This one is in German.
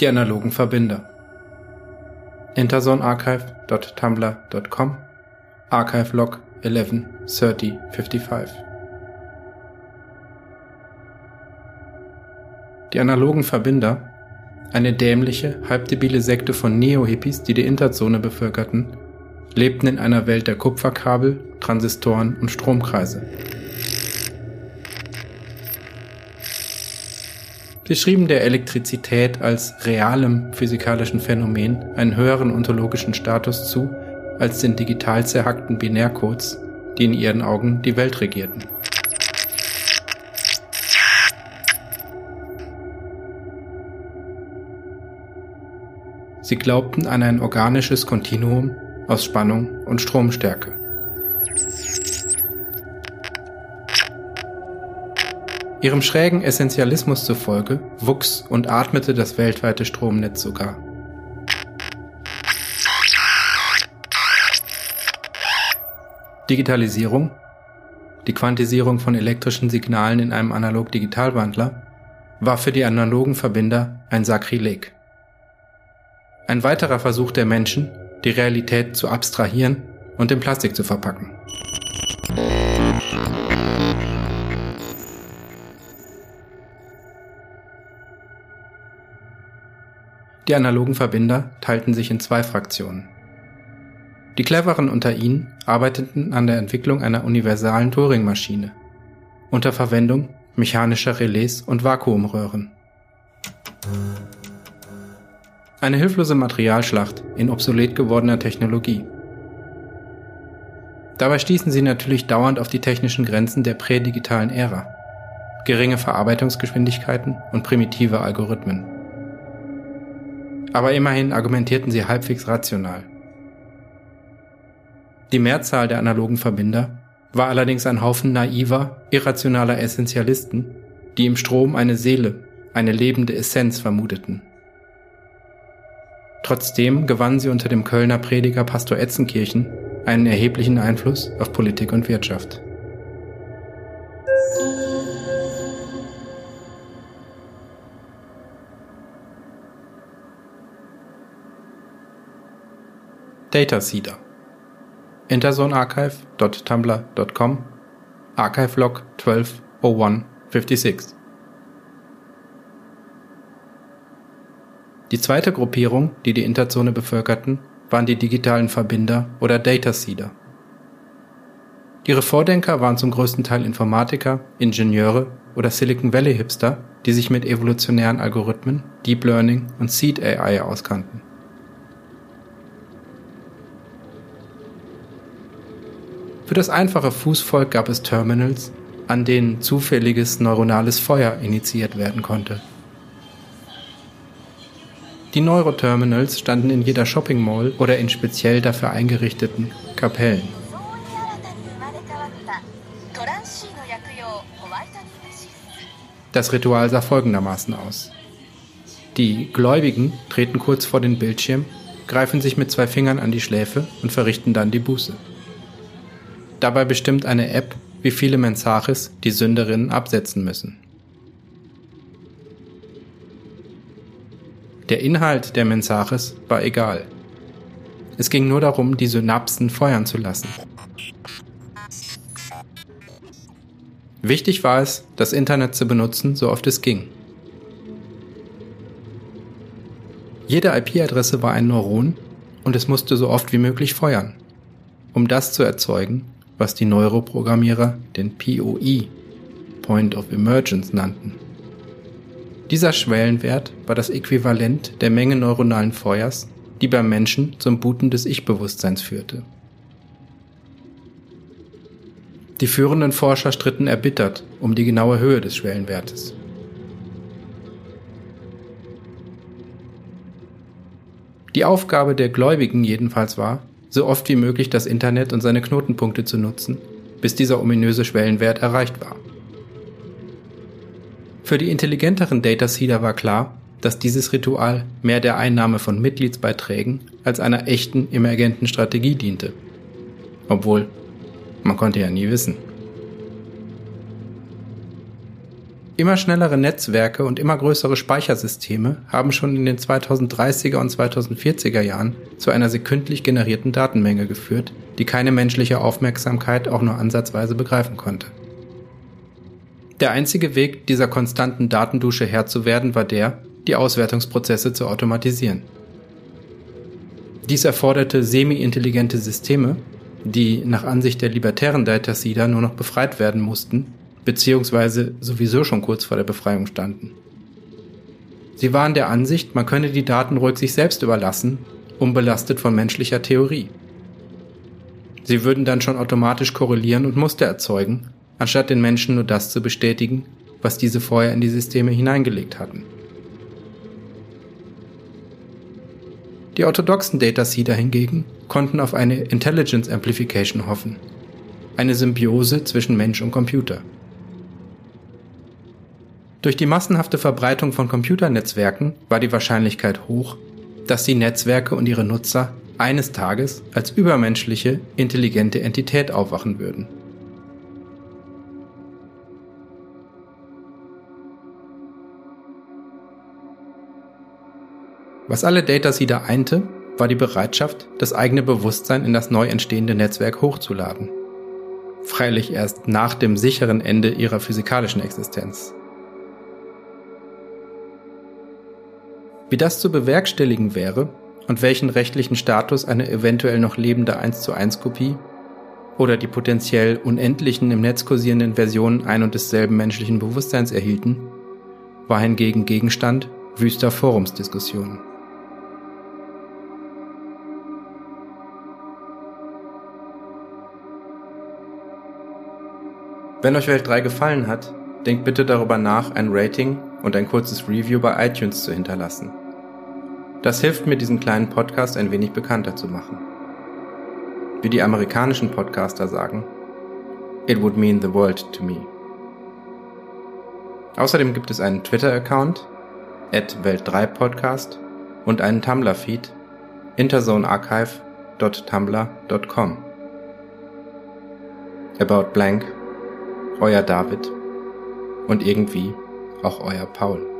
Die analogen Verbinder. interzonearchive.tumblr.com Archive log 113055 Die analogen Verbinder, eine dämliche, halbdebile Sekte von Neo-Hippies, die die Interzone bevölkerten, lebten in einer Welt der Kupferkabel, Transistoren und Stromkreise. Sie schrieben der Elektrizität als realem physikalischen Phänomen einen höheren ontologischen Status zu als den digital zerhackten Binärcodes, die in ihren Augen die Welt regierten. Sie glaubten an ein organisches Kontinuum aus Spannung und Stromstärke. Ihrem schrägen Essentialismus zufolge wuchs und atmete das weltweite Stromnetz sogar. Digitalisierung, die Quantisierung von elektrischen Signalen in einem Analog-Digital-Wandler, war für die analogen Verbinder ein Sakrileg. Ein weiterer Versuch der Menschen, die Realität zu abstrahieren und in Plastik zu verpacken. Die analogen Verbinder teilten sich in zwei Fraktionen. Die Cleveren unter ihnen arbeiteten an der Entwicklung einer universalen Turing-Maschine unter Verwendung mechanischer Relais und Vakuumröhren. Eine hilflose Materialschlacht in obsolet gewordener Technologie. Dabei stießen sie natürlich dauernd auf die technischen Grenzen der prädigitalen Ära. Geringe Verarbeitungsgeschwindigkeiten und primitive Algorithmen. Aber immerhin argumentierten sie halbwegs rational. Die Mehrzahl der analogen Verbinder war allerdings ein Haufen naiver, irrationaler Essentialisten, die im Strom eine Seele, eine lebende Essenz vermuteten. Trotzdem gewannen sie unter dem Kölner Prediger Pastor Etzenkirchen einen erheblichen Einfluss auf Politik und Wirtschaft. Dataseeder interzonearchive.tumblr.com Archive log 120156 Die zweite Gruppierung, die die Interzone bevölkerten, waren die digitalen Verbinder oder Dataseeder. Ihre Vordenker waren zum größten Teil Informatiker, Ingenieure oder Silicon Valley Hipster, die sich mit evolutionären Algorithmen, Deep Learning und Seed AI auskannten. Für das einfache Fußvolk gab es Terminals, an denen zufälliges neuronales Feuer initiiert werden konnte. Die Neuroterminals standen in jeder Shopping Mall oder in speziell dafür eingerichteten Kapellen. Das Ritual sah folgendermaßen aus. Die Gläubigen treten kurz vor den Bildschirm, greifen sich mit zwei Fingern an die Schläfe und verrichten dann die Buße. Dabei bestimmt eine App, wie viele Mensaches die Sünderinnen absetzen müssen. Der Inhalt der Mensaches war egal. Es ging nur darum, die Synapsen feuern zu lassen. Wichtig war es, das Internet zu benutzen, so oft es ging. Jede IP-Adresse war ein Neuron und es musste so oft wie möglich feuern, um das zu erzeugen, was die Neuroprogrammierer den POE, Point of Emergence, nannten. Dieser Schwellenwert war das Äquivalent der Menge neuronalen Feuers, die beim Menschen zum Booten des Ich-Bewusstseins führte. Die führenden Forscher stritten erbittert um die genaue Höhe des Schwellenwertes. Die Aufgabe der Gläubigen jedenfalls war, so oft wie möglich das Internet und seine Knotenpunkte zu nutzen, bis dieser ominöse Schwellenwert erreicht war. Für die intelligenteren Dataseeder war klar, dass dieses Ritual mehr der Einnahme von Mitgliedsbeiträgen als einer echten emergenten Strategie diente. Obwohl, man konnte ja nie wissen. Immer schnellere Netzwerke und immer größere Speichersysteme haben schon in den 2030er und 2040er Jahren zu einer sekündlich generierten Datenmenge geführt, die keine menschliche Aufmerksamkeit auch nur ansatzweise begreifen konnte. Der einzige Weg, dieser konstanten Datendusche Herr zu werden, war der, die Auswertungsprozesse zu automatisieren. Dies erforderte semi-intelligente Systeme, die nach Ansicht der libertären Data Seeder nur noch befreit werden mussten, beziehungsweise sowieso schon kurz vor der Befreiung standen. Sie waren der Ansicht, man könne die Daten ruhig sich selbst überlassen, unbelastet von menschlicher Theorie. Sie würden dann schon automatisch korrelieren und Muster erzeugen, anstatt den Menschen nur das zu bestätigen, was diese vorher in die Systeme hineingelegt hatten. Die orthodoxen Dataseeder hingegen konnten auf eine Intelligence Amplification hoffen, eine Symbiose zwischen Mensch und Computer. Durch die massenhafte Verbreitung von Computernetzwerken war die Wahrscheinlichkeit hoch, dass die Netzwerke und ihre Nutzer eines Tages als übermenschliche, intelligente Entität aufwachen würden. Was alle Dataseeder einte, war die Bereitschaft, das eigene Bewusstsein in das neu entstehende Netzwerk hochzuladen. Freilich erst nach dem sicheren Ende ihrer physikalischen Existenz. Wie das zu bewerkstelligen wäre und welchen rechtlichen Status eine eventuell noch lebende 1 zu 1 Kopie oder die potenziell unendlichen im Netz kursierenden Versionen ein und desselben menschlichen Bewusstseins erhielten, war hingegen Gegenstand wüster Forumsdiskussionen. Wenn euch Welt 3 gefallen hat, denkt bitte darüber nach, ein Rating und ein kurzes Review bei iTunes zu hinterlassen. Das hilft mir, diesen kleinen Podcast ein wenig bekannter zu machen. Wie die amerikanischen Podcaster sagen, it would mean the world to me. Außerdem gibt es einen Twitter-Account, Welt3podcast und einen Tumblr-Feed, interzonearchive.tumblr.com. About Blank, euer David und irgendwie auch euer Paul.